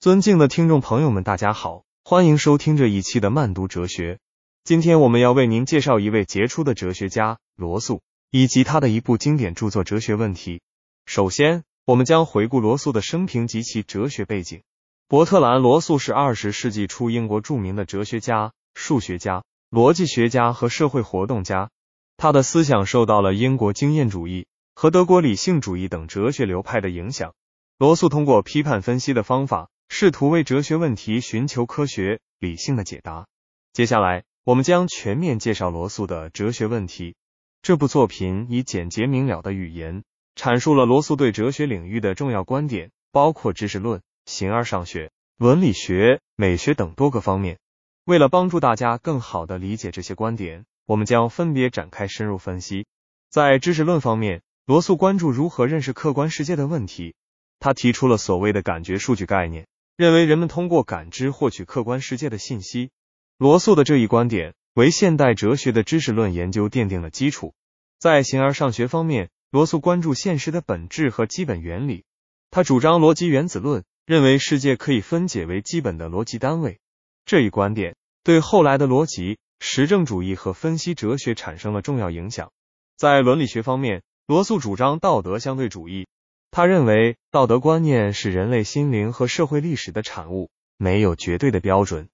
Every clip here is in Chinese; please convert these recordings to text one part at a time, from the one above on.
尊敬的听众朋友们，大家好，欢迎收听这一期的慢读哲学。今天我们要为您介绍一位杰出的哲学家罗素，以及他的一部经典著作《哲学问题》。首先，我们将回顾罗素的生平及其哲学背景。伯特兰·罗素是二十世纪初英国著名的哲学家、数学家、逻辑学家和社会活动家。他的思想受到了英国经验主义和德国理性主义等哲学流派的影响。罗素通过批判分析的方法。试图为哲学问题寻求科学理性的解答。接下来，我们将全面介绍罗素的哲学问题。这部作品以简洁明了的语言阐述了罗素对哲学领域的重要观点，包括知识论、形而上学、伦理学、美学等多个方面。为了帮助大家更好的理解这些观点，我们将分别展开深入分析。在知识论方面，罗素关注如何认识客观世界的问题。他提出了所谓的感觉数据概念。认为人们通过感知获取客观世界的信息。罗素的这一观点为现代哲学的知识论研究奠定了基础。在形而上学方面，罗素关注现实的本质和基本原理。他主张逻辑原子论，认为世界可以分解为基本的逻辑单位。这一观点对后来的逻辑、实证主义和分析哲学产生了重要影响。在伦理学方面，罗素主张道德相对主义。他认为道德观念是人类心灵和社会历史的产物，没有绝对的标准。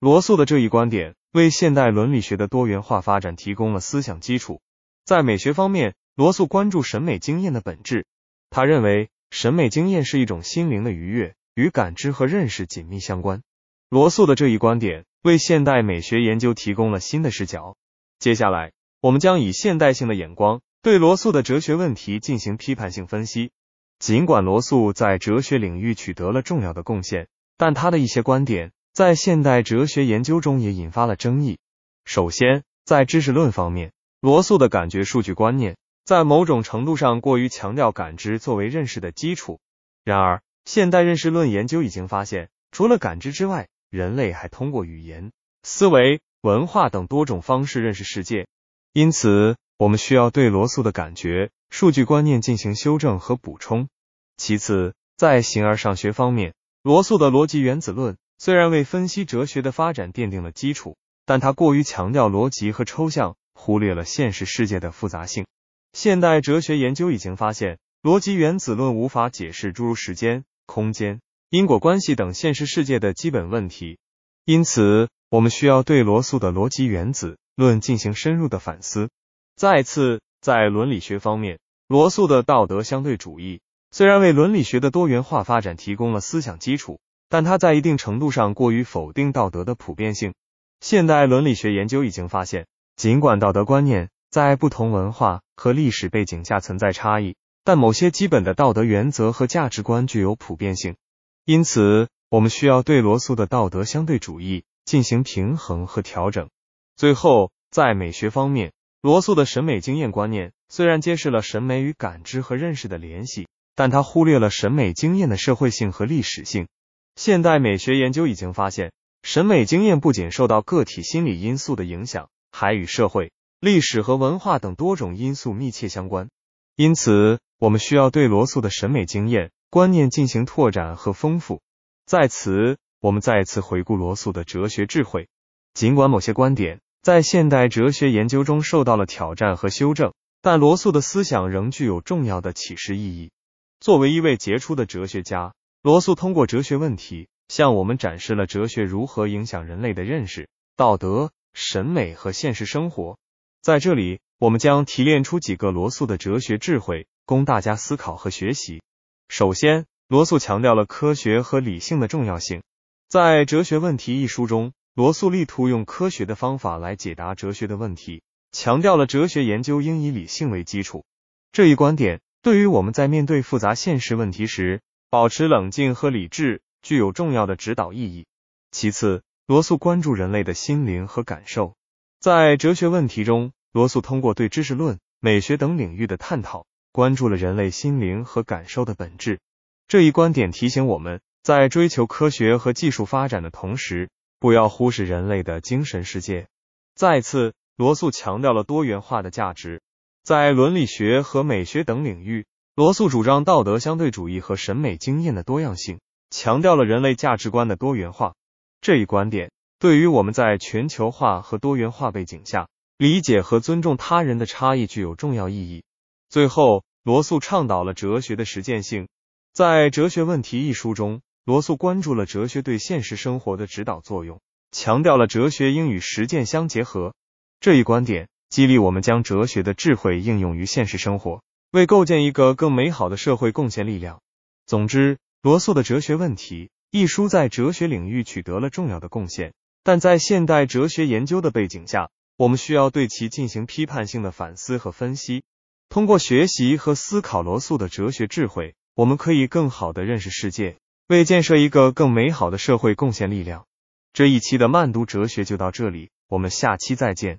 罗素的这一观点为现代伦理学的多元化发展提供了思想基础。在美学方面，罗素关注审美经验的本质。他认为审美经验是一种心灵的愉悦，与感知和认识紧密相关。罗素的这一观点为现代美学研究提供了新的视角。接下来，我们将以现代性的眼光对罗素的哲学问题进行批判性分析。尽管罗素在哲学领域取得了重要的贡献，但他的一些观点在现代哲学研究中也引发了争议。首先，在知识论方面，罗素的感觉数据观念在某种程度上过于强调感知作为认识的基础。然而，现代认识论研究已经发现，除了感知之外，人类还通过语言、思维、文化等多种方式认识世界。因此，我们需要对罗素的感觉。数据观念进行修正和补充。其次，在形而上学方面，罗素的逻辑原子论虽然为分析哲学的发展奠定了基础，但他过于强调逻辑和抽象，忽略了现实世界的复杂性。现代哲学研究已经发现，逻辑原子论无法解释诸如时间、空间、因果关系等现实世界的基本问题。因此，我们需要对罗素的逻辑原子论进行深入的反思。再次。在伦理学方面，罗素的道德相对主义虽然为伦理学的多元化发展提供了思想基础，但它在一定程度上过于否定道德的普遍性。现代伦理学研究已经发现，尽管道德观念在不同文化和历史背景下存在差异，但某些基本的道德原则和价值观具有普遍性。因此，我们需要对罗素的道德相对主义进行平衡和调整。最后，在美学方面。罗素的审美经验观念虽然揭示了审美与感知和认识的联系，但他忽略了审美经验的社会性和历史性。现代美学研究已经发现，审美经验不仅受到个体心理因素的影响，还与社会、历史和文化等多种因素密切相关。因此，我们需要对罗素的审美经验观念进行拓展和丰富。在此，我们再次回顾罗素的哲学智慧，尽管某些观点。在现代哲学研究中受到了挑战和修正，但罗素的思想仍具有重要的启示意义。作为一位杰出的哲学家，罗素通过哲学问题向我们展示了哲学如何影响人类的认识、道德、审美和现实生活。在这里，我们将提炼出几个罗素的哲学智慧，供大家思考和学习。首先，罗素强调了科学和理性的重要性。在《哲学问题》一书中。罗素力图用科学的方法来解答哲学的问题，强调了哲学研究应以理性为基础。这一观点对于我们在面对复杂现实问题时，保持冷静和理智具有重要的指导意义。其次，罗素关注人类的心灵和感受。在哲学问题中，罗素通过对知识论、美学等领域的探讨，关注了人类心灵和感受的本质。这一观点提醒我们在追求科学和技术发展的同时，不要忽视人类的精神世界。再次，罗素强调了多元化的价值。在伦理学和美学等领域，罗素主张道德相对主义和审美经验的多样性，强调了人类价值观的多元化。这一观点对于我们在全球化和多元化背景下理解和尊重他人的差异具有重要意义。最后，罗素倡导了哲学的实践性。在《哲学问题》一书中，罗素关注了哲学对现实生活的指导作用，强调了哲学应与实践相结合。这一观点激励我们将哲学的智慧应用于现实生活，为构建一个更美好的社会贡献力量。总之，罗素的《哲学问题》一书在哲学领域取得了重要的贡献，但在现代哲学研究的背景下，我们需要对其进行批判性的反思和分析。通过学习和思考罗素的哲学智慧，我们可以更好的认识世界，为建设一个更美好的社会贡献力量。这一期的慢读哲学就到这里，我们下期再见。